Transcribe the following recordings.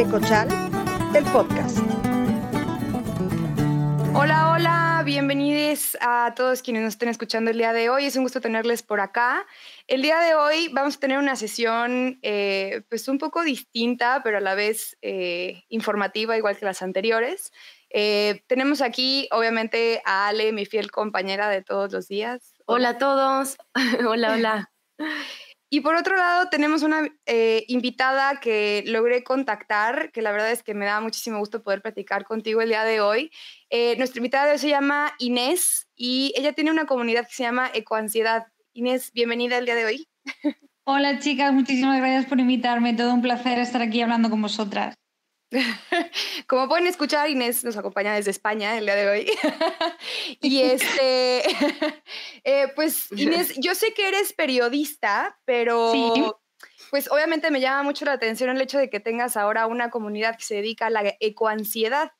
Ecochal, el podcast. Hola, hola, bienvenidos a todos quienes nos estén escuchando el día de hoy. Es un gusto tenerles por acá. El día de hoy vamos a tener una sesión eh, pues un poco distinta, pero a la vez eh, informativa, igual que las anteriores. Eh, tenemos aquí, obviamente, a Ale, mi fiel compañera de todos los días. Hola a todos. hola, hola. Y por otro lado, tenemos una eh, invitada que logré contactar, que la verdad es que me da muchísimo gusto poder platicar contigo el día de hoy. Eh, nuestra invitada de hoy se llama Inés y ella tiene una comunidad que se llama Ecoansiedad. Inés, bienvenida el día de hoy. Hola chicas, muchísimas gracias por invitarme. Todo un placer estar aquí hablando con vosotras. Como pueden escuchar, Inés nos acompaña desde España el día de hoy. y este, eh, pues Inés, yo sé que eres periodista, pero pues obviamente me llama mucho la atención el hecho de que tengas ahora una comunidad que se dedica a la ecoansiedad,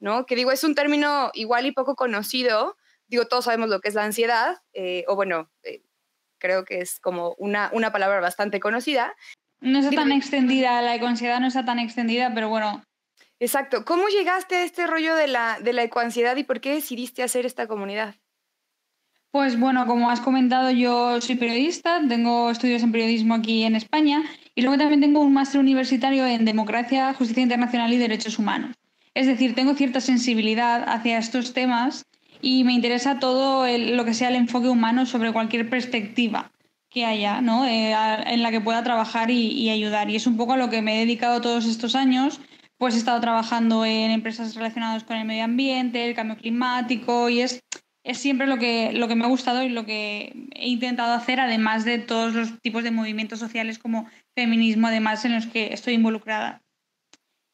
¿no? Que digo, es un término igual y poco conocido. Digo, todos sabemos lo que es la ansiedad, eh, o bueno, eh, creo que es como una, una palabra bastante conocida, no está tan extendida, la ecoansiedad no está tan extendida, pero bueno. Exacto. ¿Cómo llegaste a este rollo de la, de la ecoansiedad y por qué decidiste hacer esta comunidad? Pues bueno, como has comentado, yo soy periodista, tengo estudios en periodismo aquí en España y luego también tengo un máster universitario en democracia, justicia internacional y derechos humanos. Es decir, tengo cierta sensibilidad hacia estos temas y me interesa todo lo que sea el enfoque humano sobre cualquier perspectiva que haya, ¿no? Eh, en la que pueda trabajar y, ayudar. Y es un poco a lo que me he dedicado todos estos años. Pues he estado trabajando en empresas relacionadas con el medio ambiente, el cambio climático y es, es siempre lo que, lo que me ha gustado y lo que he intentado hacer, además de todos los tipos de movimientos sociales como feminismo, además en los que estoy involucrada.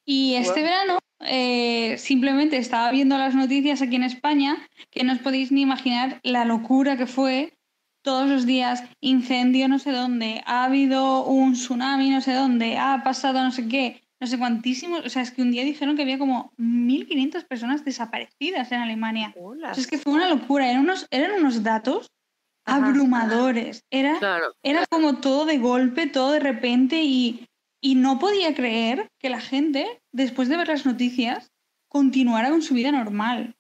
Y este verano eh, simplemente estaba viendo las noticias aquí en España, que no os podéis ni imaginar la locura que fue todos los días, incendio no sé dónde, ha habido un tsunami no sé dónde, ha pasado no sé qué, no sé cuantísimos. O sea, es que un día dijeron que había como 1.500 personas desaparecidas en Alemania. es que fue una locura, eran unos, eran unos datos abrumadores. Era, era como todo de golpe, todo de repente y, y no podía creer que la gente, después de ver las noticias, continuara con su vida normal.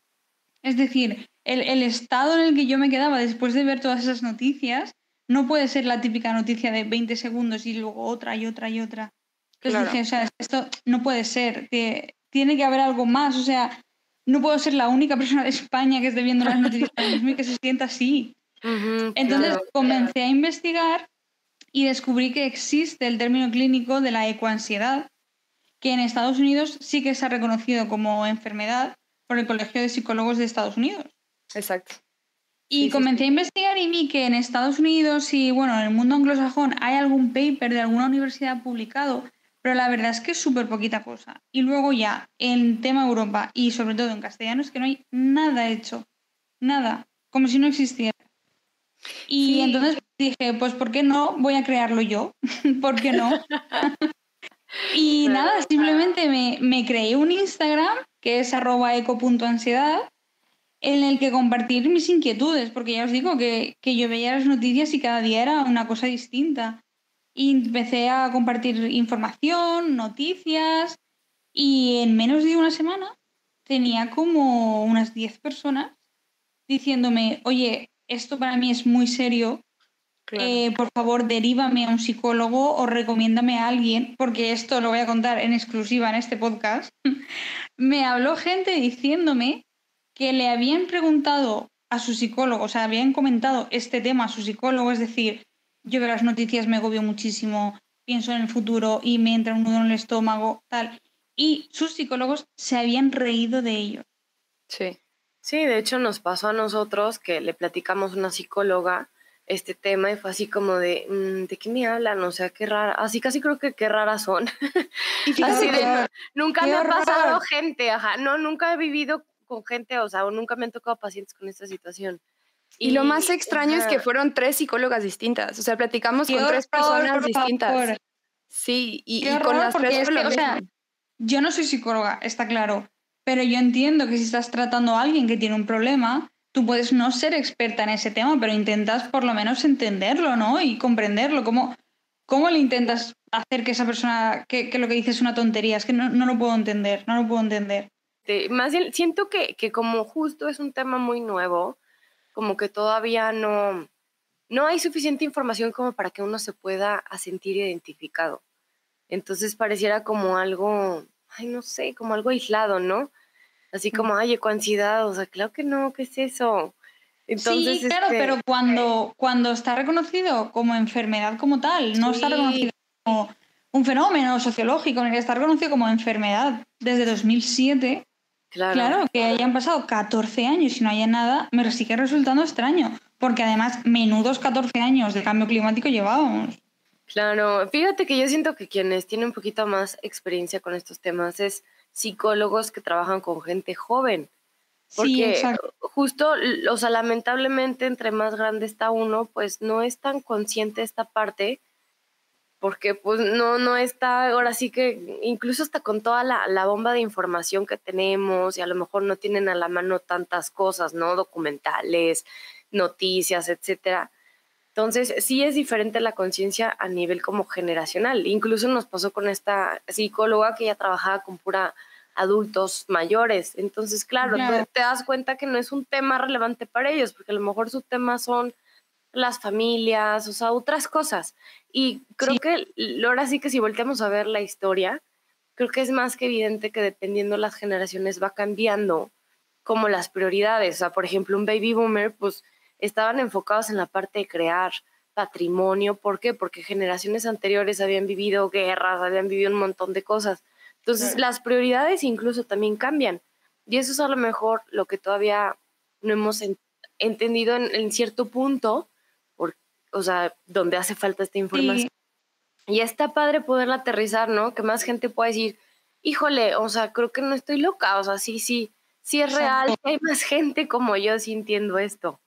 Es decir, el, estado en el que yo me quedaba después de ver todas esas noticias no puede ser la típica noticia de 20 segundos y luego otra y otra y otra. Entonces dije, o sea, esto no puede ser, tiene que haber algo más, o sea, no puedo ser la única persona de España que esté viendo las noticias y que se sienta así. Entonces comencé a investigar y descubrí que existe el término clínico de la ecoansiedad, que en Estados Unidos sí que se ha reconocido como enfermedad por el Colegio de Psicólogos de Estados Unidos. Exacto. Y comencé a investigar y vi que en Estados Unidos y bueno, en el mundo anglosajón hay algún paper de alguna universidad publicado, pero la verdad es que es súper poquita cosa. Y luego ya, en tema Europa y sobre todo en castellano, es que no hay nada hecho. Nada. Como si no existiera. Y entonces dije, pues ¿por qué no? Voy a crearlo yo. ¿Por qué no? y nada, simplemente me, me creé un Instagram que es arroba eco.ansiedad en el que compartir mis inquietudes, porque ya os digo que, yo veía las noticias y cada día era una cosa distinta. Y empecé a compartir información, noticias, y en menos de una semana tenía como unas 10 personas diciéndome, oye, esto para mí es muy serio, eh, por favor derívame a un psicólogo o recomiéndame a alguien, porque esto lo voy a contar en exclusiva en este podcast. Me habló gente diciéndome que le habían preguntado a su psicólogo, o sea, habían comentado este tema a su psicólogo, es decir, yo veo las noticias, me agobio muchísimo, pienso en el futuro y me entra un nudo en el estómago, tal. Y sus psicólogos se habían reído de ellos. Sí. Sí, de hecho nos pasó a nosotros que le platicamos a una psicóloga este tema y fue así como de, mm, ¿de qué me hablan? O sea, qué rara, así casi creo que qué raras son. así de, nunca me ha pasado gente, ajá, no, nunca he vivido con gente, o sea, nunca me han tocado pacientes con esta situación. Y, lo más extraño es que fueron tres psicólogas distintas, o sea, platicamos con tres personas distintas. Sí, y, con las tres o sea, yo no soy psicóloga, está claro, pero yo entiendo que si estás tratando a alguien que tiene un problema, tú puedes no ser experta en ese tema, pero intentas por lo menos entenderlo, ¿no? Y comprenderlo, como ¿cómo le intentas hacer que esa persona, que, lo que dice es una tontería? Es que no, no, lo puedo entender, no lo puedo entender. Más bien, siento que, que como justo es un tema muy nuevo, como que todavía no, no hay suficiente información como para que uno se pueda sentir identificado. Entonces pareciera como algo, ay, no sé, como algo aislado, ¿no? Así como, ay, ecoansiedad, o sea, claro que no, ¿qué es eso? Entonces, sí, claro, este pero cuando, cuando está reconocido como enfermedad como tal, no está reconocido como un fenómeno sociológico, está reconocido como enfermedad desde 2007, Claro. que hayan pasado 14 años y no haya nada, me sigue resultando extraño, porque además menudos 14 años de cambio climático llevábamos. Claro, fíjate que yo siento que quienes tienen un poquito más experiencia con estos temas es psicólogos que trabajan con gente joven. Porque sí, justo, o sea, lamentablemente entre más grande está uno, pues no es tan consciente esta parte porque pues no, no está, ahora sí que incluso hasta con toda la, bomba de información que tenemos y a lo mejor no tienen a la mano tantas cosas, ¿no? Documentales, noticias, etcétera. Entonces, sí es diferente la conciencia a nivel como generacional. Incluso nos pasó con esta psicóloga que ya trabajaba con pura adultos mayores. Entonces, claro, te das cuenta que no es un tema relevante para ellos, porque a lo mejor su tema son las familias, o sea, otras cosas. Y creo que ahora sí que si volteamos a ver la historia, creo que es más que evidente que dependiendo las generaciones va cambiando como las prioridades. O sea, por ejemplo, un baby boomer, pues estaban enfocados en la parte de crear patrimonio. ¿Por qué? Porque generaciones anteriores habían vivido guerras, habían vivido un montón de cosas. Entonces, las prioridades incluso también cambian. Y eso es a lo mejor lo que todavía no hemos entendido en cierto punto, o sea, donde hace falta esta información. Y está padre poderla aterrizar, ¿no? Que más gente pueda decir, híjole, o sea, creo que no estoy loca, o sea, sí, sí, sí es real, hay más gente como yo sintiendo esto.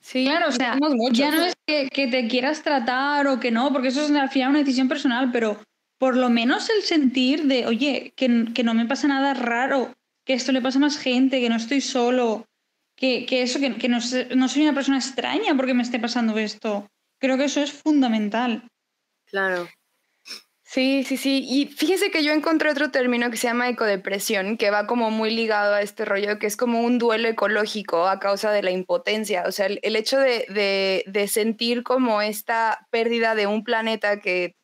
Sí, claro, o sea, ya no es que, te quieras tratar o que no, porque eso es al final una decisión personal, pero por lo menos el sentir de, oye, que, que no me pasa nada raro, que esto le pasa a más gente, que no estoy solo, que, eso, que, no, soy una persona extraña porque me esté pasando esto. Creo que eso es fundamental. Claro. Sí, sí, sí. Y fíjese que yo encontré otro término que se llama ecodepresión, que va como muy ligado a este rollo, que es como un duelo ecológico a causa de la impotencia. O sea, el, hecho de, sentir como esta pérdida de un planeta que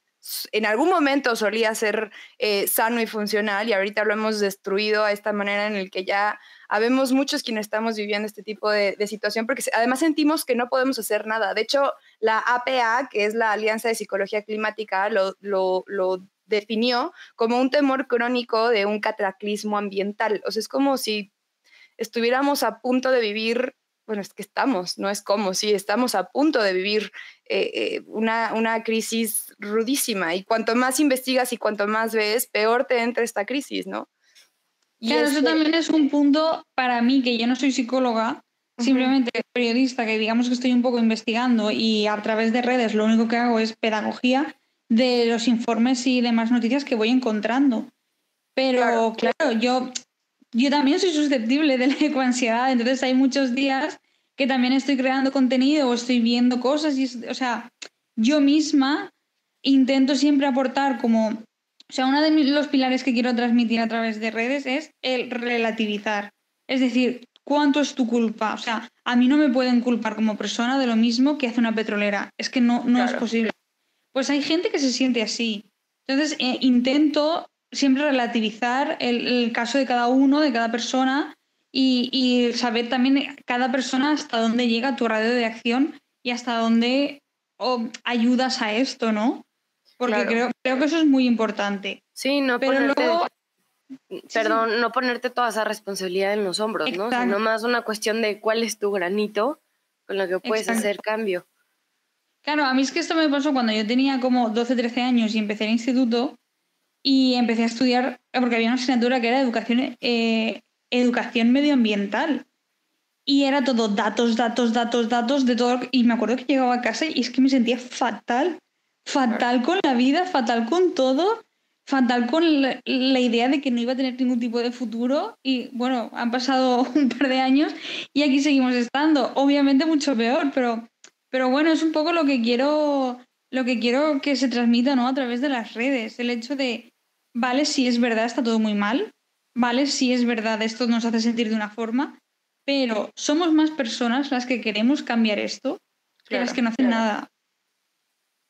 en algún momento solía ser eh, sano y funcional y ahorita lo hemos destruido a esta manera en el que ya habemos muchos quienes estamos viviendo este tipo de, situación porque además sentimos que no podemos hacer nada. De hecho, la APA, que es la Alianza de Psicología Climática, lo, lo, definió como un temor crónico de un cataclismo ambiental. O sea, es como si estuviéramos a punto de vivir, bueno, es que estamos, no es como, si estamos a punto de vivir eh, eh, una, una, crisis rudísima. Y cuanto más investigas y cuanto más ves, peor te entra esta crisis, ¿no? claro, eso también es un punto para mí, que yo no soy psicóloga, simplemente periodista, que digamos que estoy un poco investigando y a través de redes lo único que hago es pedagogía de los informes y demás noticias que voy encontrando. Pero claro, yo, yo también soy susceptible de la ecoansiedad, entonces hay muchos días que también estoy creando contenido o estoy viendo cosas y, o sea, yo misma intento siempre aportar como o sea, uno de los pilares que quiero transmitir a través de redes es el relativizar. Es decir, ¿cuánto es tu culpa? O sea, a mí no me pueden culpar como persona de lo mismo que hace una petrolera. Es que no, no es posible. Pues hay gente que se siente así. Entonces, eh, intento siempre relativizar el, caso de cada uno, de cada persona, y, saber también cada persona hasta dónde llega tu radio de acción y hasta dónde ayudas a esto, ¿no? Porque creo, creo que eso es muy importante. Sí, no ponerte, perdón, no ponerte toda esa responsabilidad en los hombros, ¿no? Sino más una cuestión de cuál es tu granito con lo que puedes hacer cambio. Claro, a mí es que esto me pasó cuando yo tenía como 12, 13 años y empecé el instituto y empecé a estudiar, porque había una asignatura que era educación, eh, educación medioambiental. Y era todo datos, datos, datos, datos de todo. Y me acuerdo que llegaba a casa y es que me sentía fatal fatal con la vida, fatal con todo, fatal con la, idea de que no iba a tener ningún tipo de futuro y bueno, han pasado un par de años y aquí seguimos estando. Obviamente mucho peor, pero, pero bueno, es un poco lo que quiero lo que quiero que se transmita ¿no? a través de las redes, el hecho de, vale, si es verdad, está todo muy mal, vale, si es verdad, esto nos hace sentir de una forma, pero somos más personas las que queremos cambiar esto que las que no hacen nada.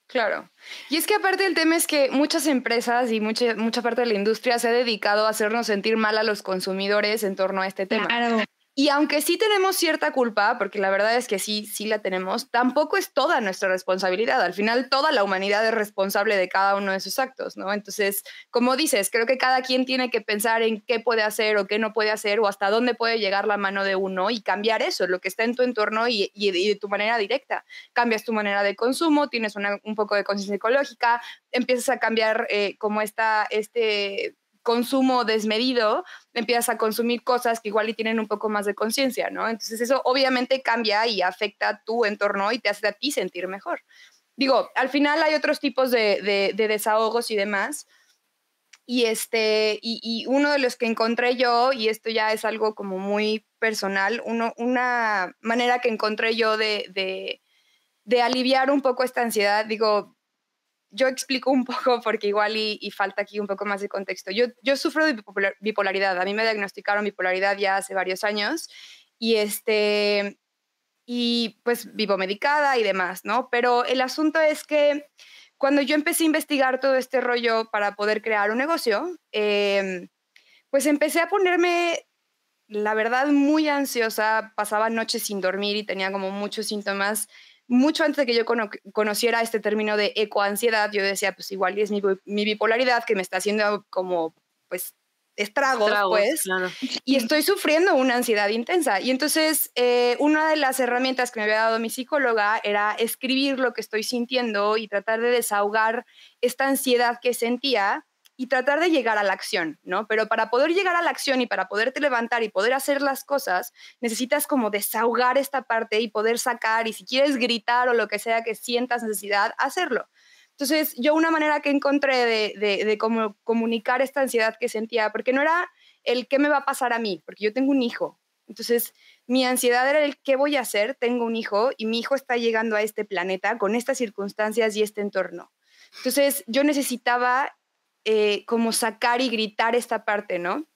Claro. Y es que aparte el tema es que muchas empresas y mucha, mucha parte de la industria se ha dedicado a hacernos sentir mal a los consumidores en torno a este tema. Claro. Y aunque sí tenemos cierta culpa, porque la verdad es que sí, sí la tenemos, tampoco es toda nuestra responsabilidad. Al final, toda la humanidad es responsable de cada uno de sus actos, ¿no? Entonces, como dices, creo que cada quien tiene que pensar en qué puede hacer o qué no puede hacer o hasta dónde puede llegar la mano de uno y cambiar eso, lo que está en tu entorno y, de tu manera directa. Cambias tu manera de consumo, tienes un poco de conciencia ecológica, empiezas a cambiar eh, como está este consumo desmedido, empiezas a consumir cosas que igual y tienen un poco más de conciencia, ¿no? Entonces eso obviamente cambia y afecta tu entorno y te hace a ti sentir mejor. Digo, al final hay otros tipos de, desahogos y demás. Y, este, y, uno de los que encontré yo, y esto ya es algo como muy personal, una manera que encontré yo de aliviar un poco esta ansiedad, digo, yo explico un poco porque igual y, falta aquí un poco más de contexto. Yo, yo sufro de bipolaridad. A mí me diagnosticaron bipolaridad ya hace varios años y este y pues vivo medicada y demás, ¿no? Pero el asunto es que cuando yo empecé a investigar todo este rollo para poder crear un negocio, em, pues empecé a ponerme, la verdad, muy ansiosa, pasaba noches sin dormir y tenía como muchos síntomas mucho antes de que yo conociera este término de ecoansiedad, yo decía, pues igual es mi, bipolaridad que me está haciendo como, pues, estragos, pues, y estoy sufriendo una ansiedad intensa. Y entonces, eh, una de las herramientas que me había dado mi psicóloga era escribir lo que estoy sintiendo y tratar de desahogar esta ansiedad que sentía y tratar de llegar a la acción, ¿no? Pero para poder llegar a la acción y para poderte levantar y poder hacer las cosas, necesitas como desahogar esta parte y poder sacar y si quieres gritar o lo que sea que sientas necesidad, hacerlo. Entonces, yo una manera que encontré de, de, cómo comunicar esta ansiedad que sentía, porque no era el qué me va a pasar a mí, porque yo tengo un hijo. Entonces, mi ansiedad era el qué voy a hacer, tengo un hijo y mi hijo está llegando a este planeta con estas circunstancias y este entorno. Entonces, yo necesitaba eh, como sacar y gritar esta parte, ¿no?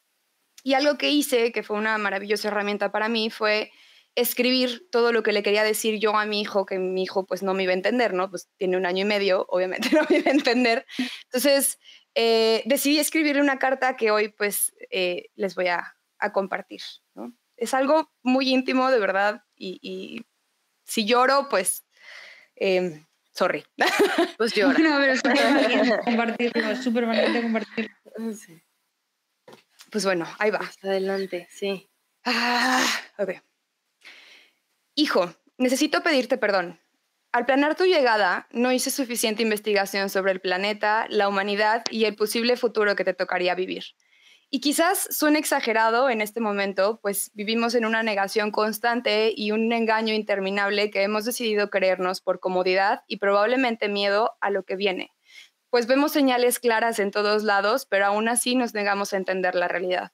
Y algo que hice, que fue una maravillosa herramienta para mí, fue escribir todo lo que le quería decir yo a mi hijo, que mi hijo pues no me iba a entender, ¿no? Pues tiene un año y medio, obviamente no me iba a entender. Entonces, eh, decidí escribirle una carta que hoy pues eh, les voy a, compartir, ¿no? Es algo muy íntimo, de verdad, y, si lloro, pues em, Sorry. Pues yo. No, pero súper valiente compartirlo, súper valiente compartirlo. Sí. Pues bueno, ahí va. adelante, sí. Ah, ok. Hijo, necesito pedirte perdón. Al planear tu llegada, no hice suficiente investigación sobre el planeta, la humanidad y el posible futuro que te tocaría vivir. Y quizás suene exagerado en este momento, pues vivimos en una negación constante y un engaño interminable que hemos decidido creernos por comodidad y probablemente miedo a lo que viene. Pues vemos señales claras en todos lados, pero aún así nos negamos a entender la realidad.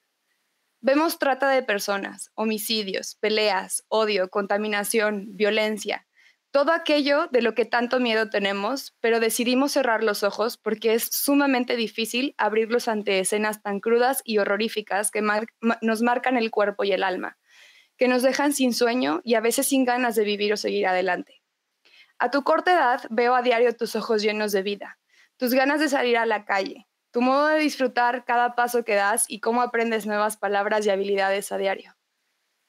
Vemos trata de personas, homicidios, peleas, odio, contaminación, violencia, todo aquello de lo que tanto miedo tenemos, pero decidimos cerrar los ojos porque es sumamente difícil abrirlos ante escenas tan crudas y horroríficas que nos marcan el cuerpo y el alma, que nos dejan sin sueño y a veces sin ganas de vivir o seguir adelante. A tu corta edad veo a diario tus ojos llenos de vida, tus ganas de salir a la calle, tu modo de disfrutar cada paso que das y cómo aprendes nuevas palabras y habilidades a diario.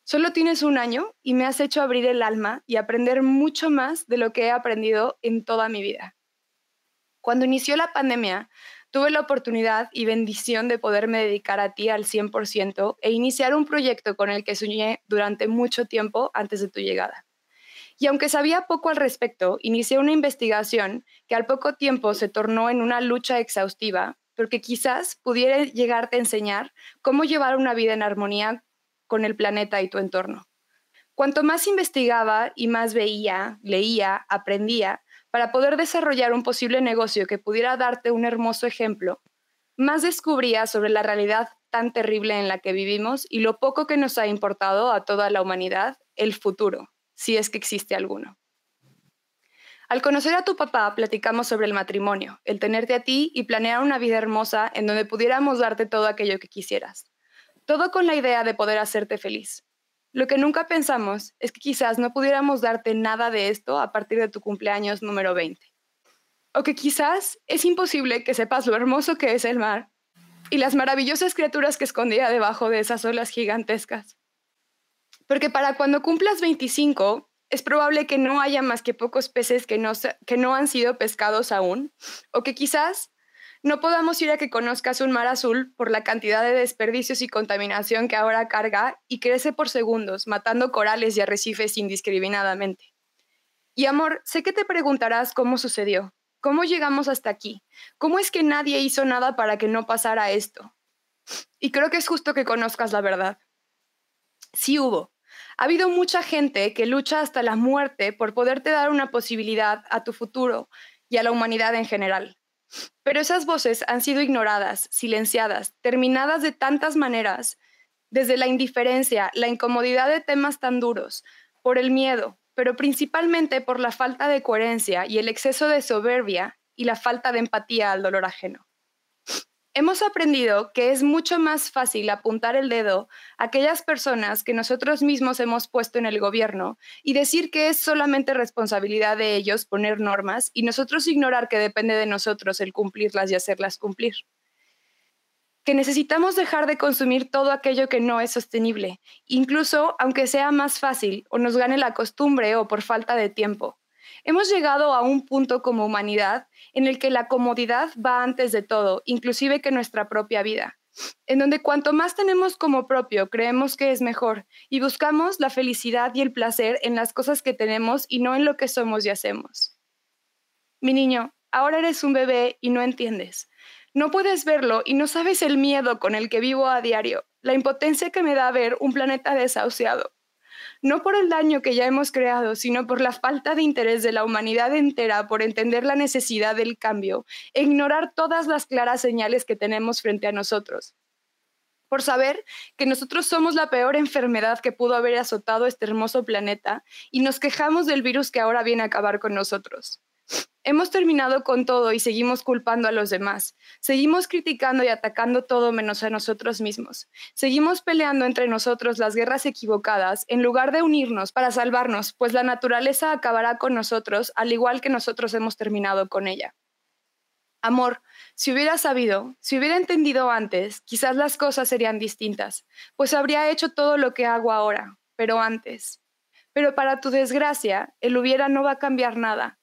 Solo tienes un año y me has hecho abrir el alma y aprender mucho más de lo que he aprendido en toda mi vida. Cuando inició la pandemia, tuve la oportunidad y bendición de poderme dedicar a ti al 100% e iniciar un proyecto con el que soñé durante mucho tiempo antes de tu llegada. Y aunque sabía poco al respecto, inicié una investigación que al poco tiempo se tornó en una lucha exhaustiva porque quizás pudiera llegarte a enseñar cómo llevar una vida en armonía con el planeta y tu entorno. Cuanto más investigaba y más veía, leía, aprendía, para poder desarrollar un posible negocio que pudiera darte un hermoso ejemplo, más descubría sobre la realidad tan terrible en la que vivimos y lo poco que nos ha importado a toda la humanidad el futuro, si es que existe alguno. Al conocer a tu papá, platicamos sobre el matrimonio, el tenerte a ti y planear una vida hermosa en donde pudiéramos darte todo aquello que quisieras. Todo con la idea de poder hacerte feliz. Lo que nunca pensamos es que quizás no pudiéramos darte nada de esto a partir de tu cumpleaños número 20. O que quizás es imposible que sepas lo hermoso que es el mar y las maravillosas criaturas que escondía debajo de esas olas gigantescas. Porque para cuando cumplas 25, es probable que no haya más que pocos peces que no, que no han sido pescados aún, o que quizás no podamos ir a que conozcas un mar azul por la cantidad de desperdicios y contaminación que ahora carga y crece por segundos, matando corales y arrecifes indiscriminadamente. Y amor, sé que te preguntarás cómo sucedió, cómo llegamos hasta aquí, cómo es que nadie hizo nada para que no pasara esto. Y creo que es justo que conozcas la verdad. Sí hubo, ha habido mucha gente que lucha hasta la muerte por poderte dar una posibilidad a tu futuro y a la humanidad en general. Pero esas voces han sido ignoradas, silenciadas, terminadas de tantas maneras, desde la indiferencia, la incomodidad de temas tan duros, por el miedo, pero principalmente por la falta de coherencia y el exceso de soberbia y la falta de empatía al dolor ajeno. Hemos aprendido que es mucho más fácil apuntar el dedo a aquellas personas que nosotros mismos hemos puesto en el gobierno y decir que es solamente responsabilidad de ellos poner normas y nosotros ignorar que depende de nosotros el cumplirlas y hacerlas cumplir. Que necesitamos dejar de consumir todo aquello que no es sostenible, incluso aunque sea más fácil o nos gane la costumbre o por falta de tiempo. Hemos llegado a un punto como humanidad en el que la comodidad va antes de todo, inclusive que nuestra propia vida, en donde cuanto más tenemos como propio, creemos que es mejor y buscamos la felicidad y el placer en las cosas que tenemos y no en lo que somos y hacemos. Mi niño, ahora eres un bebé y no entiendes. No puedes verlo y no sabes el miedo con el que vivo a diario, la impotencia que me da ver un planeta desahuciado no por el daño que ya hemos creado, sino por la falta de interés de la humanidad entera por entender la necesidad del cambio e ignorar todas las claras señales que tenemos frente a nosotros. Por saber que nosotros somos la peor enfermedad que pudo haber azotado este hermoso planeta y nos quejamos del virus que ahora viene a acabar con nosotros. Hemos terminado con todo y seguimos culpando a los demás. Seguimos criticando y atacando todo menos a nosotros mismos. Seguimos peleando entre nosotros las guerras equivocadas en lugar de unirnos para salvarnos, pues la naturaleza acabará con nosotros al igual que nosotros hemos terminado con ella. Amor, si hubiera sabido, si hubiera entendido antes, quizás las cosas serían distintas, pues habría hecho todo lo que hago ahora, pero antes. Pero para tu desgracia, el hubiera no va a cambiar nada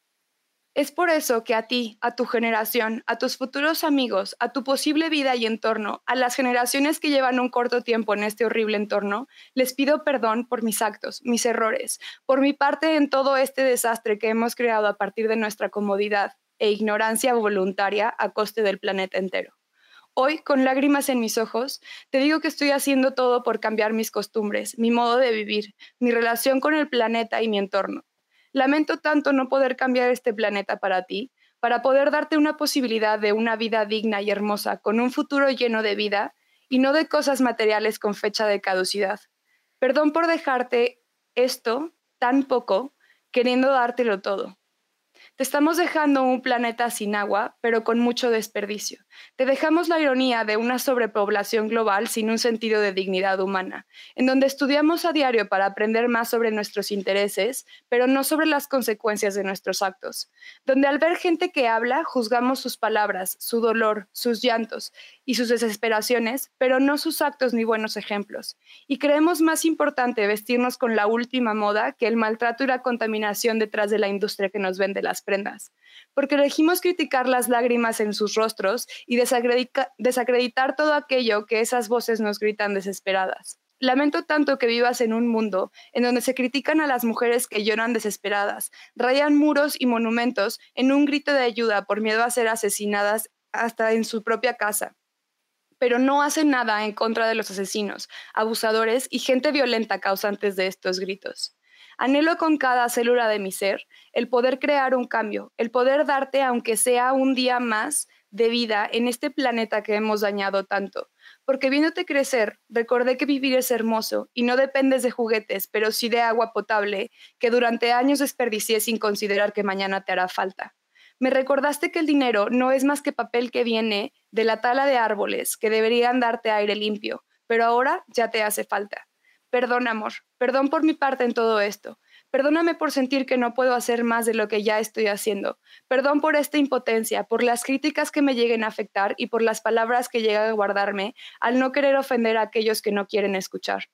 es por eso que a ti, a tu generación, a tus futuros amigos, a tu posible vida y entorno, a las generaciones que llevan un corto tiempo en este horrible entorno, les pido perdón por mis actos, mis errores, por mi parte en todo este desastre que hemos creado a partir de nuestra comodidad e ignorancia voluntaria a coste del planeta entero. Hoy, con lágrimas en mis ojos, te digo que estoy haciendo todo por cambiar mis costumbres, mi modo de vivir, mi relación con el planeta y mi entorno Lamento tanto no poder cambiar este planeta para ti, para poder darte una posibilidad de una vida digna y hermosa, con un futuro lleno de vida y no de cosas materiales con fecha de caducidad. Perdón por dejarte esto tan poco, queriendo dártelo todo. Te estamos dejando un planeta sin agua, pero con mucho desperdicio. Te dejamos la ironía de una sobrepoblación global sin un sentido de dignidad humana, en donde estudiamos a diario para aprender más sobre nuestros intereses, pero no sobre las consecuencias de nuestros actos. Donde al ver gente que habla, juzgamos sus palabras, su dolor, sus llantos y sus desesperaciones, pero no sus actos ni buenos ejemplos. Y creemos más importante vestirnos con la última moda que el maltrato y la contaminación detrás de la industria que nos vende las prendas, porque elegimos criticar las lágrimas en sus rostros y desacreditar todo aquello que esas voces nos gritan desesperadas. Lamento tanto que vivas en un mundo en donde se critican a las mujeres que lloran desesperadas, rayan muros y monumentos en un grito de ayuda por miedo a ser asesinadas hasta en su propia casa, pero no hacen nada en contra de los asesinos, abusadores y gente violenta causantes de estos gritos. Anhelo con cada célula de mi ser el poder crear un cambio, el poder darte, aunque sea un día más, de vida en este planeta que hemos dañado tanto, porque viéndote crecer, recordé que vivir es hermoso y no dependes de juguetes, pero sí de agua potable que durante años desperdicié sin considerar que mañana te hará falta. Me recordaste que el dinero no es más que papel que viene de la tala de árboles que deberían darte aire limpio, pero ahora ya te hace falta. Perdón, amor, perdón por mi parte en todo esto. Perdóname por sentir que no puedo hacer más de lo que ya estoy haciendo. Perdón por esta impotencia, por las críticas que me lleguen a afectar y por las palabras que llegan a guardarme al no querer ofender a aquellos que no quieren escuchar.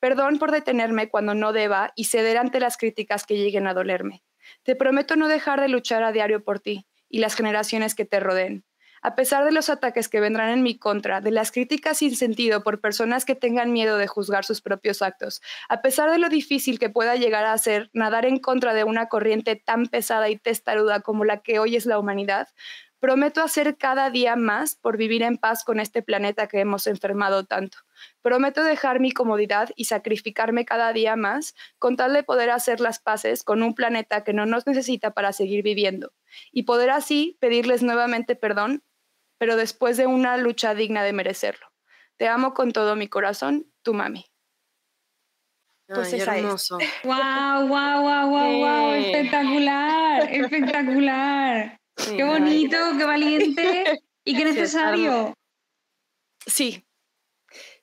Perdón por detenerme cuando no deba y ceder ante las críticas que lleguen a dolerme. Te prometo no dejar de luchar a diario por ti y las generaciones que te rodeen. A pesar de los ataques que vendrán en mi contra, de las críticas sin sentido por personas que tengan miedo de juzgar sus propios actos, a pesar de lo difícil que pueda llegar a ser nadar en contra de una corriente tan pesada y testaruda como la que hoy es la humanidad, prometo hacer cada día más por vivir en paz con este planeta que hemos enfermado tanto. Prometo dejar mi comodidad y sacrificarme cada día más con tal de poder hacer las paces con un planeta que no nos necesita para seguir viviendo y poder así pedirles nuevamente perdón pero después de una lucha digna de merecerlo. Te amo con todo mi corazón, tu mami. Pues Ay, hermoso. Wow, wow, wow, wow, wow, espectacular, espectacular. Qué bonito, qué valiente y qué necesario. Sí,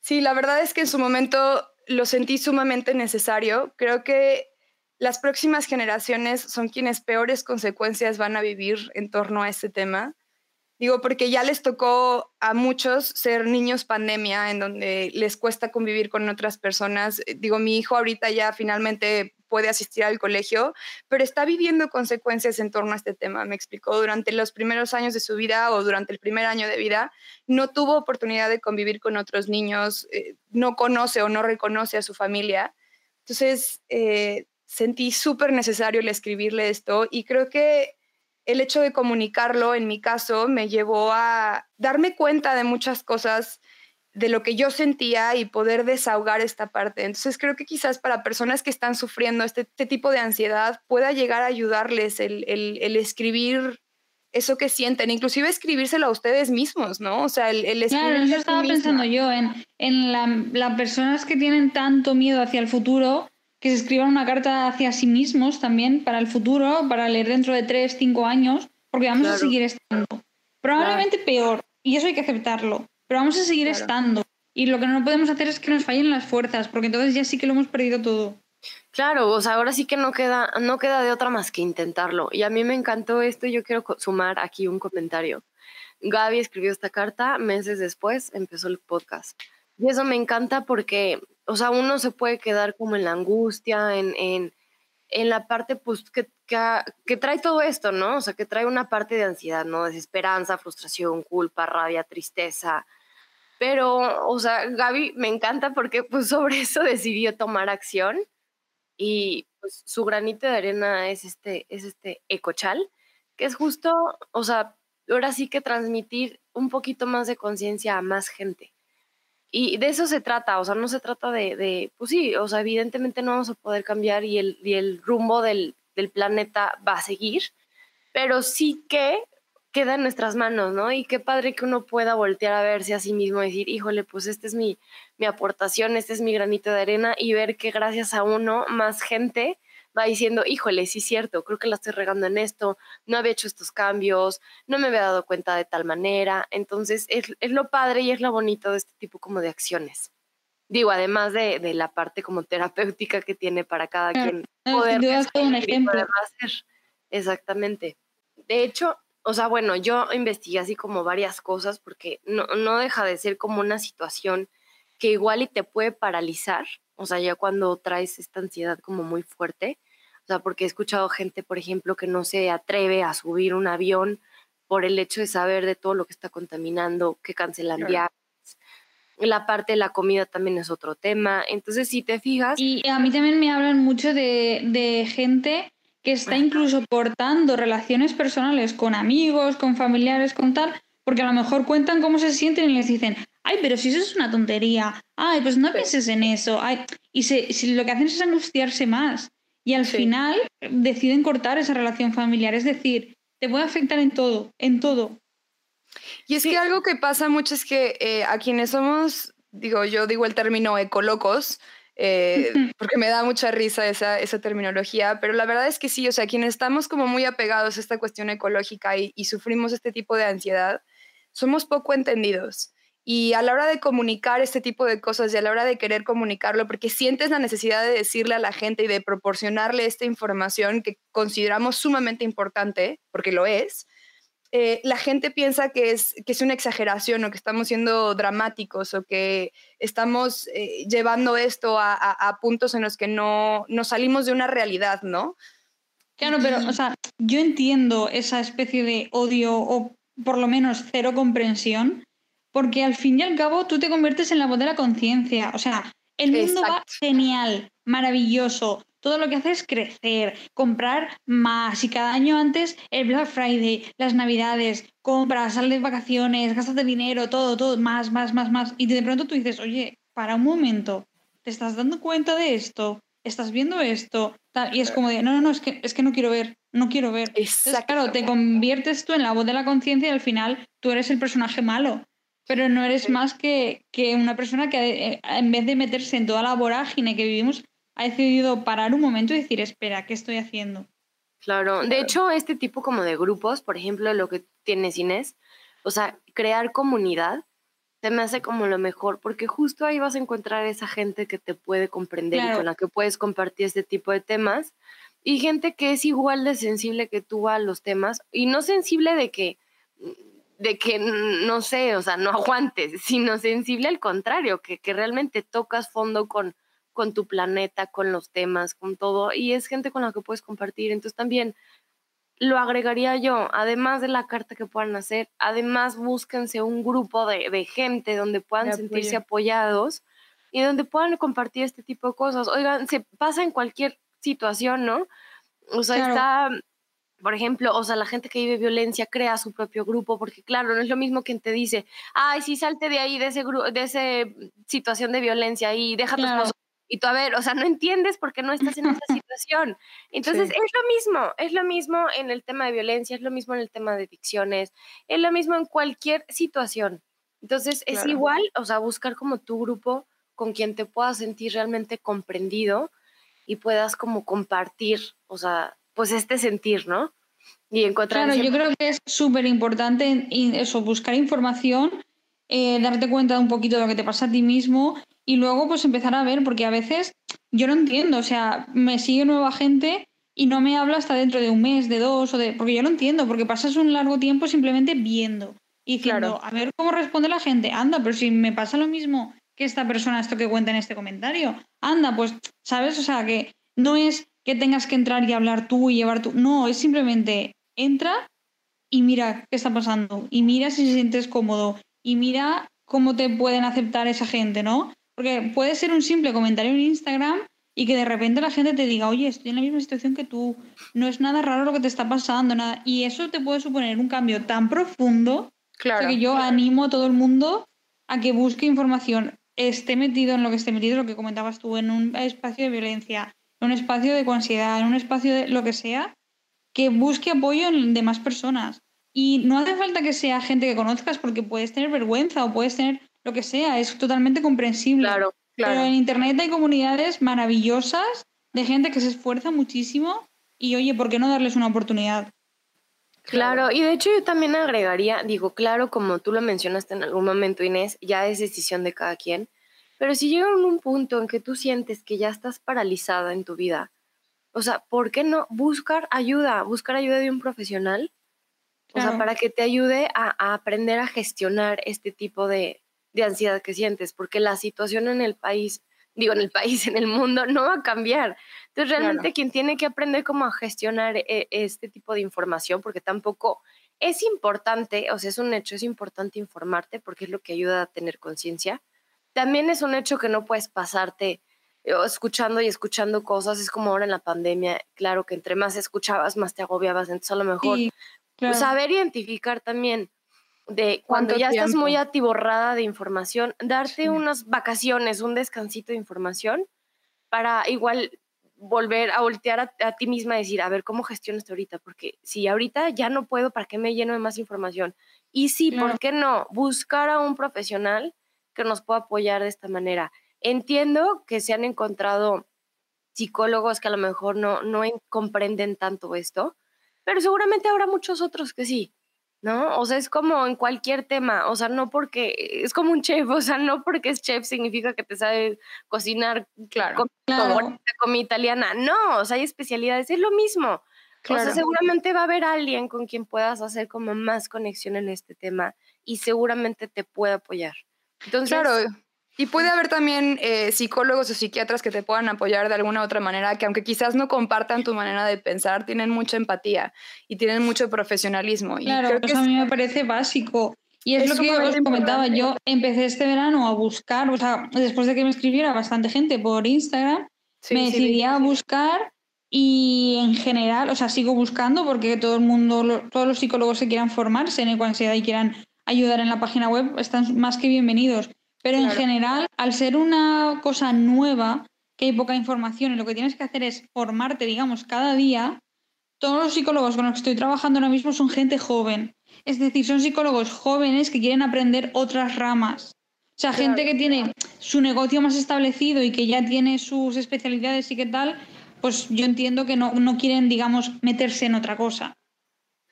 sí, la verdad es que en su momento lo sentí sumamente necesario. Creo que las próximas generaciones son quienes peores consecuencias van a vivir en torno a este tema. Digo, porque ya les tocó a muchos ser niños pandemia, en donde les cuesta convivir con otras personas. Digo, mi hijo ahorita ya finalmente puede asistir al colegio, pero está viviendo consecuencias en torno a este tema. Me explicó, durante los primeros años de su vida o durante el primer año de vida, no tuvo oportunidad de convivir con otros niños, eh, no conoce o no reconoce a su familia. Entonces, eh, sentí súper necesario el escribirle esto y creo que el hecho de comunicarlo, en mi caso, me llevó a darme cuenta de muchas cosas de lo que yo sentía y poder desahogar esta parte. Entonces creo que quizás para personas que están sufriendo este, este tipo de ansiedad pueda llegar a ayudarles el, escribir eso que sienten, inclusive escribírselo a ustedes mismos, ¿no? O sea, el, el Claro, eso estaba pensando yo, en, en las personas que tienen tanto miedo hacia el futuro, que se escriban una carta hacia sí mismos también para el futuro, para leer dentro de tres, cinco años, porque vamos a seguir estando. Probablemente peor, y eso hay que aceptarlo, pero vamos a seguir estando. Y lo que no podemos hacer es que nos fallen las fuerzas, porque entonces ya sí que lo hemos perdido todo. Claro, o sea, ahora sí que no queda, no queda de otra más que intentarlo. Y a mí me encantó esto, yo quiero sumar aquí un comentario. Gaby escribió esta carta, meses después empezó el podcast. Y eso me encanta porque o sea, uno se puede quedar como en la angustia, en, en, en la parte pues, que, que, trae todo esto, ¿no? O sea, que trae una parte de ansiedad, ¿no? Desesperanza, frustración, culpa, rabia, tristeza. Pero, o sea, Gaby me encanta porque pues sobre eso decidió tomar acción y pues su granito de arena es este, es este ecochal, que es justo, o sea, ahora sí que transmitir un poquito más de conciencia a más gente. Y de eso se trata, o sea, no se trata de, de, pues sí, o sea, evidentemente no vamos a poder cambiar y el, y el rumbo del, del planeta va a seguir, pero sí que queda en nuestras manos, ¿no? Y qué padre que uno pueda voltear a verse a sí mismo y decir, híjole, pues esta es mi, mi aportación, este es mi granito de arena y ver que gracias a uno más gente va diciendo, híjole, sí es cierto, creo que la estoy regando en esto, no había hecho estos cambios, no me había dado cuenta de tal manera. Entonces, es, lo padre y es lo bonito de este tipo como de acciones. Digo, además de, de la parte como terapéutica que tiene para cada quien poder un ejemplo. hacer. Exactamente. De hecho, o sea, bueno, yo investigué así como varias cosas porque no, no deja de ser como una situación que igual y te puede paralizar, o sea, ya cuando traes esta ansiedad como muy fuerte, o sea, porque he escuchado gente, por ejemplo, que no se atreve a subir un avión por el hecho de saber de todo lo que está contaminando, que cancelan viajes. La parte de la comida también es otro tema. Entonces, si te fijas... Y a mí también me hablan mucho de, de gente que está incluso portando relaciones personales con amigos, con familiares, con tal, porque a lo mejor cuentan cómo se sienten y les dicen, ay, pero si eso es una tontería, ay, pues no pienses en eso, ay, y se, si lo que hacen es angustiarse más. Y al final deciden cortar esa relación familiar. Es decir, te puede afectar en todo, en todo. Y es que algo que pasa mucho es que eh, a quienes somos, digo, yo digo el término ecolocos, eh, porque me da mucha risa esa, esa, terminología, pero la verdad es que sí, o sea, quienes estamos como muy apegados a esta cuestión ecológica y, y sufrimos este tipo de ansiedad, somos poco entendidos. Y a la hora de comunicar este tipo de cosas y a la hora de querer comunicarlo, porque sientes la necesidad de decirle a la gente y de proporcionarle esta información que consideramos sumamente importante, porque lo es, eh, la gente piensa que es, que es una exageración o que estamos siendo dramáticos o que estamos eh, llevando esto a, a, puntos en los que no, no salimos de una realidad, ¿no? Claro, pero, o sea, yo entiendo esa especie de odio o por lo menos cero comprensión porque al fin y al cabo tú te conviertes en la voz de la conciencia. O sea, el mundo va genial, maravilloso. Todo lo que hace es crecer, comprar más. Y cada año antes, el Black Friday, las Navidades, compras, sales de vacaciones, gastas de dinero, todo, todo, más, más, más, más. Y de pronto tú dices, oye, para un momento, ¿te estás dando cuenta de esto? ¿Estás viendo esto? Y es como de, no, no, no, es que, es que no quiero ver, no quiero ver. Entonces, claro, te conviertes tú en la voz de la conciencia y al final tú eres el personaje malo. Pero no eres más que, que una persona que eh, en vez de meterse en toda la vorágine que vivimos, ha decidido parar un momento y decir, espera, ¿qué estoy haciendo? Claro, de hecho, este tipo como de grupos, por ejemplo, lo que tienes Inés, o sea, crear comunidad, se me hace como lo mejor, porque justo ahí vas a encontrar esa gente que te puede comprender y con la que puedes compartir este tipo de temas, y gente que es igual de sensible que tú a los temas, y no sensible de que de que, no sé, o sea, no aguantes, sino sensible al contrario, que, que realmente tocas fondo con, con tu planeta, con los temas, con todo, y es gente con la que puedes compartir. Entonces también lo agregaría yo, además de la carta que puedan hacer, además búsquense un grupo de, de gente donde puedan sentirse apoyados y donde puedan compartir este tipo de cosas. Oigan, se pasa en cualquier situación, ¿no? O sea, está por ejemplo, o sea, la gente que vive violencia crea su propio grupo, porque claro, no es lo mismo quien te dice, ay, sí, salte de ahí, de ese de esa situación de violencia y deja tu Y tú, a ver, o sea, no entiendes por qué no estás en esa situación. Entonces, es lo mismo, es lo mismo en el tema de violencia, es lo mismo en el tema de adicciones, es lo mismo en cualquier situación. Entonces, es igual, o sea, buscar como tu grupo con quien te puedas sentir realmente comprendido y puedas como compartir, o sea, pues este sentir, ¿no? Y encontrar... Claro, yo creo que es súper importante eso, buscar información, eh, darte cuenta un poquito de lo que te pasa a ti mismo y luego pues empezar a ver, porque a veces yo no entiendo, o sea, me sigue nueva gente y no me habla hasta dentro de un mes, de dos, o de, porque yo no entiendo, porque pasas un largo tiempo simplemente viendo y diciendo, a ver cómo responde la gente, anda, pero si me pasa lo mismo que esta persona, esto que cuenta en este comentario, anda, pues, ¿sabes? O sea, que no es que tengas que entrar y hablar tú y llevar tú. No, es simplemente entra y mira qué está pasando. Y mira si te sientes cómodo. Y mira cómo te pueden aceptar esa gente, ¿no? Porque puede ser un simple comentario en Instagram y que de repente la gente te diga, oye, estoy en la misma situación que tú, no es nada raro lo que te está pasando, nada. Y eso te puede suponer un cambio tan profundo claro, que yo animo a todo el mundo a que busque información, esté metido en lo que esté metido, lo que comentabas tú, en un espacio de violencia, un espacio de ansiedad, en un espacio de lo que sea, que busque apoyo en demás personas. Y no hace falta que sea gente que conozcas porque puedes tener vergüenza o puedes tener lo que sea, es totalmente comprensible. Claro, claro. Pero en Internet hay comunidades maravillosas de gente que se esfuerza muchísimo y oye, ¿por qué no darles una oportunidad? Claro, y de hecho yo también agregaría, digo, claro, como tú lo mencionaste en algún momento, Inés, ya es decisión de cada quien, pero si llega un punto en que tú sientes que ya estás paralizada en tu vida, o sea, ¿por qué no buscar ayuda? Buscar ayuda de un profesional. O sea, para que te ayude a, aprender a gestionar este tipo de, ansiedad que sientes, porque la situación en el país, digo, en el país, en el mundo, no va a cambiar. Entonces, realmente quien tiene que aprender cómo gestionar e, este tipo de información, porque tampoco es importante, o sea, es un hecho, es importante informarte porque es lo que ayuda a tener conciencia, también es un hecho que no puedes pasarte eh, escuchando y escuchando cosas. Es como ahora en la pandemia, claro que entre más escuchabas, más te agobiabas. Entonces, a lo mejor pues, saber identificar también de cuando ya estás muy atiborrada de información, darte unas vacaciones, un descansito de información para igual volver a voltear a, ti misma y decir, a ver, ¿cómo gestiono esto ahorita? Porque si ahorita ya no puedo, ¿para qué me lleno de más información? Y sí, ¿por qué no? Buscar a un profesional que nos pueda apoyar de esta manera. Entiendo que se han encontrado psicólogos que a lo mejor no, no comprenden tanto esto, pero seguramente habrá muchos otros que sí. ¿no? O sea, es como en cualquier tema, o sea, no porque es como un chef, o sea, no porque es chef significa que te sabe cocinar claro, comida, comida italiana, no, o sea, hay especialidades, es lo mismo. O sea, seguramente va a haber alguien con quien puedas hacer como más conexión en este tema y seguramente te puede apoyar. Entonces, claro, y puede haber también eh, psicólogos o psiquiatras que te puedan apoyar de alguna otra manera, que aunque quizás no compartan tu manera de pensar, tienen mucha empatía y tienen mucho profesionalismo. Claro, y eso a mí me parece básico. Y es, lo que os comentaba, yo empecé este verano a buscar, o sea, después de que me escribiera bastante gente por Instagram, me decidí a buscar y en general, o sea, sigo buscando porque todo el mundo, todos los psicólogos que quieran formarse en ecoansiedad y quieran ayudar en la página web están más que bienvenidos. Pero en general, al ser una cosa nueva, que hay poca información y lo que tienes que hacer es formarte, digamos, cada día, todos los psicólogos con los que estoy trabajando ahora mismo son gente joven. Es decir, son psicólogos jóvenes que quieren aprender otras ramas. O sea, gente que tiene su negocio más establecido y que ya tiene sus especialidades y qué tal, pues yo entiendo que no, no quieren, digamos, meterse en otra cosa.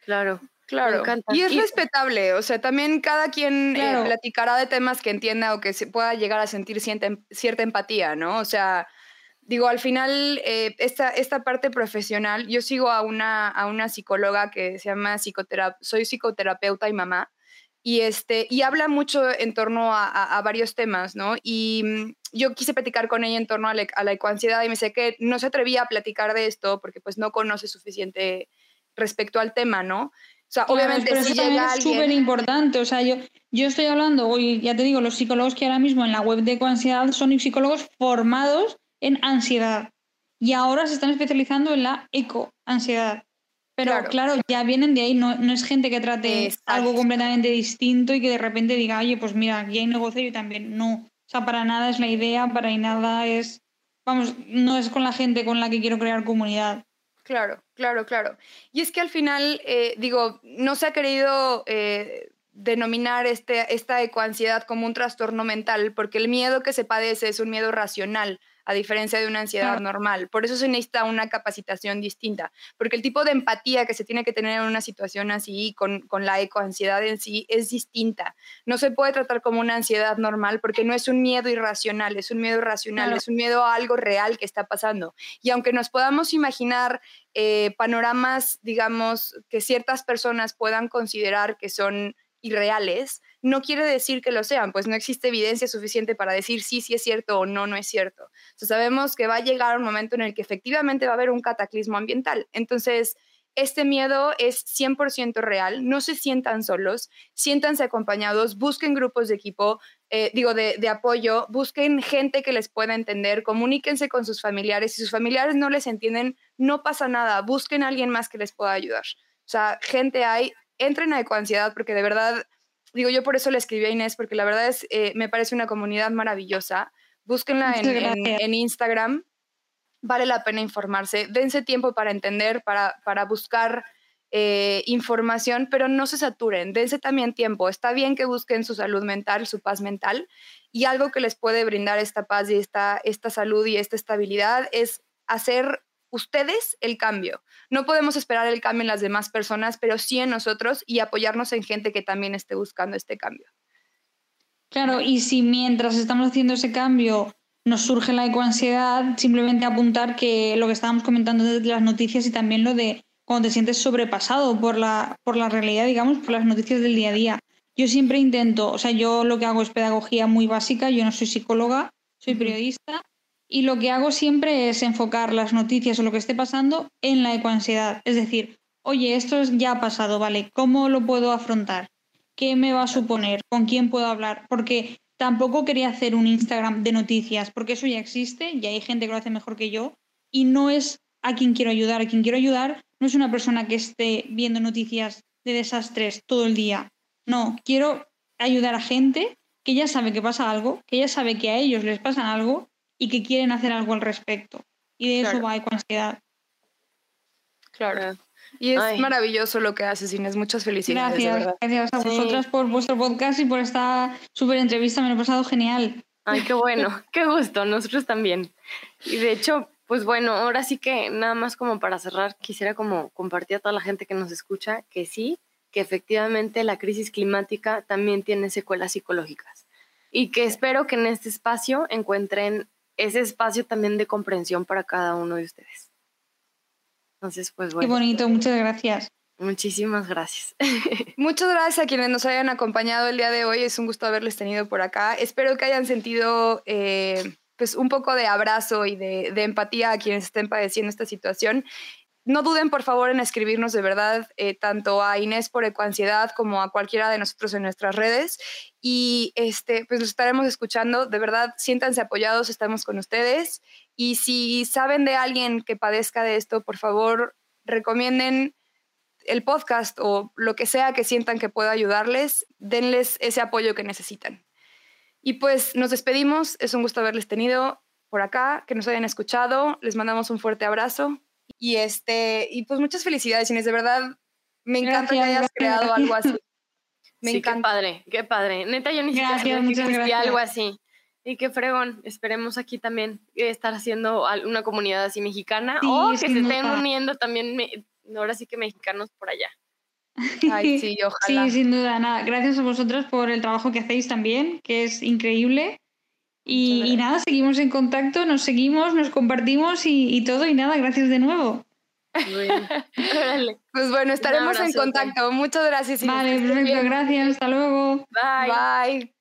Claro. Claro, y es respetable, o sea, también cada quien eh, platicará de temas que entienda o que se pueda llegar a sentir cierta, empatía, ¿no? O sea, digo, al final, eh, esta, esta parte profesional, yo sigo a una, a una psicóloga que se llama psicoterapeuta, soy psicoterapeuta y mamá, y, este, y habla mucho en torno a, varios temas, ¿no? Y mm, yo quise platicar con ella en torno a la, a la ecoansiedad y me sé que no se atrevía a platicar de esto porque pues no conoce suficiente respecto al tema, ¿no? O sea, obviamente si llega es súper importante. O sea, yo, yo estoy hablando, hoy ya te digo, los psicólogos que ahora mismo en la web de ecoansiedad son psicólogos formados en ansiedad. Y ahora se están especializando en la ecoansiedad. Pero claro. ya vienen de ahí, no, no es gente que trate algo completamente distinto y que de repente diga, oye, pues mira, aquí hay negocio y también. No. O sea, para nada es la idea, para nada es. Vamos, no es con la gente con la que quiero crear comunidad. Claro, claro, claro. Y es que al final, eh, digo, no se ha querido eh, denominar este, esta ecoansiedad como un trastorno mental, porque el miedo que se padece es un miedo racional a diferencia de una ansiedad normal. Por eso se necesita una capacitación distinta, porque el tipo de empatía que se tiene que tener en una situación así, con, con la ecoansiedad en sí, es distinta. No se puede tratar como una ansiedad normal porque no es un miedo irracional, es un miedo racional, es un miedo a algo real que está pasando. Y aunque nos podamos imaginar eh, panoramas, digamos, que ciertas personas puedan considerar que son irreales, no quiere decir que lo sean, pues no existe evidencia suficiente para decir sí, sí es cierto o no, no es cierto. sabemos que va a llegar un momento en el que efectivamente va a haber un cataclismo ambiental. Entonces, este miedo es 100% real, no se sientan solos, siéntanse acompañados, busquen grupos de equipo, eh, digo, de, de, apoyo, busquen gente que les pueda entender, comuníquense con sus familiares. Si sus familiares no les entienden, no pasa nada, busquen a alguien más que les pueda ayudar. O sea, gente hay, entren a Ecoansiedad porque de verdad, digo, yo por eso le escribí a Inés, porque la verdad es, eh, me parece una comunidad maravillosa. Búsquenla en, Instagram, vale la pena informarse, dense tiempo para entender, para, para buscar eh, información, pero no se saturen, dense también tiempo. Está bien que busquen su salud mental, su paz mental, y algo que les puede brindar esta paz y esta, esta salud y esta estabilidad es hacer ustedes el cambio. No podemos esperar el cambio en las demás personas, pero sí en nosotros y apoyarnos en gente que también esté buscando este cambio. Claro, y si mientras estamos haciendo ese cambio nos surge la ecoansiedad, simplemente apuntar que lo que estábamos comentando de las noticias y también lo de cuando te sientes sobrepasado por la, por la realidad, digamos, por las noticias del día a día. Yo siempre intento, o sea, yo lo que hago es pedagogía muy básica, yo no soy psicóloga, soy periodista y lo que hago siempre es enfocar las noticias o lo que esté pasando en la ecoansiedad. Es decir, oye, esto ya ha pasado, ¿vale? ¿Cómo lo puedo afrontar? ¿Qué me va a suponer? ¿Con quién puedo hablar? Porque tampoco quería hacer un Instagram de noticias, porque eso ya existe, y hay gente que lo hace mejor que yo, y no es a quien quiero ayudar. A quien quiero ayudar no es una persona que esté viendo noticias de desastres todo el día. No, quiero ayudar a gente que ya sabe que pasa algo, que ya sabe que a ellos les pasa algo y que quieren hacer algo al respecto. Y de eso Claro. va Ecoansiedad. Claro. Y es Ay. maravilloso lo que haces, Inés. Muchas felicidades, de Gracias, verdad. gracias a Sí. vosotras por vuestro podcast y por esta súper entrevista. Me lo he pasado genial. Ay, qué bueno, qué gusto, nosotros también. Y de hecho, pues bueno, ahora sí que nada más como para cerrar, quisiera como compartir a toda la gente que nos escucha que sí, que efectivamente la crisis climática también tiene secuelas psicológicas y que espero que en este espacio encuentren ese espacio también de comprensión para cada uno de ustedes. Entonces, pues Qué bueno, bonito, muchas gracias. muchísimas gracias. Muchas gracias a quienes nos hayan acompañado el día de hoy. Es un gusto haberles tenido por acá. Espero que hayan sentido eh, pues un poco de abrazo y de, de empatía a quienes estén padeciendo esta situación. No duden, por favor, en escribirnos de verdad eh, tanto a Inés por Ecoansiedad como a cualquiera de nosotros en nuestras redes. Y este, pues los estaremos escuchando. De verdad, siéntanse apoyados, estamos con ustedes. Y si saben de alguien que padezca de esto, por favor, recomienden el podcast o lo que sea que sientan que pueda ayudarles, denles ese apoyo que necesitan. Y pues nos despedimos, es un gusto haberles tenido por acá, que nos hayan escuchado, les mandamos un fuerte abrazo y este y pues muchas felicidades Inés, de verdad me encanta que Gracias, hayas gracias, creado algo así. Me sí, encanta. qué padre, qué padre. Neta, yo ni siquiera que algo así. Y qué fregón. Esperemos aquí también eh, estar haciendo una comunidad así mexicana Sí, o que se estén uniendo también, me- ahora sí que mexicanos por allá. Ay, sí, ojalá. Sí, sin duda, nada. Gracias a vosotras por el trabajo que hacéis también, que es increíble. Y, nada, seguimos en contacto, nos seguimos, nos compartimos y, y todo. Y nada, gracias de nuevo. Bueno. Pues bueno, estaremos en contacto. Muchas gracias Inés. Vale, perfecto, bien. gracias, hasta luego. Bye. Bye.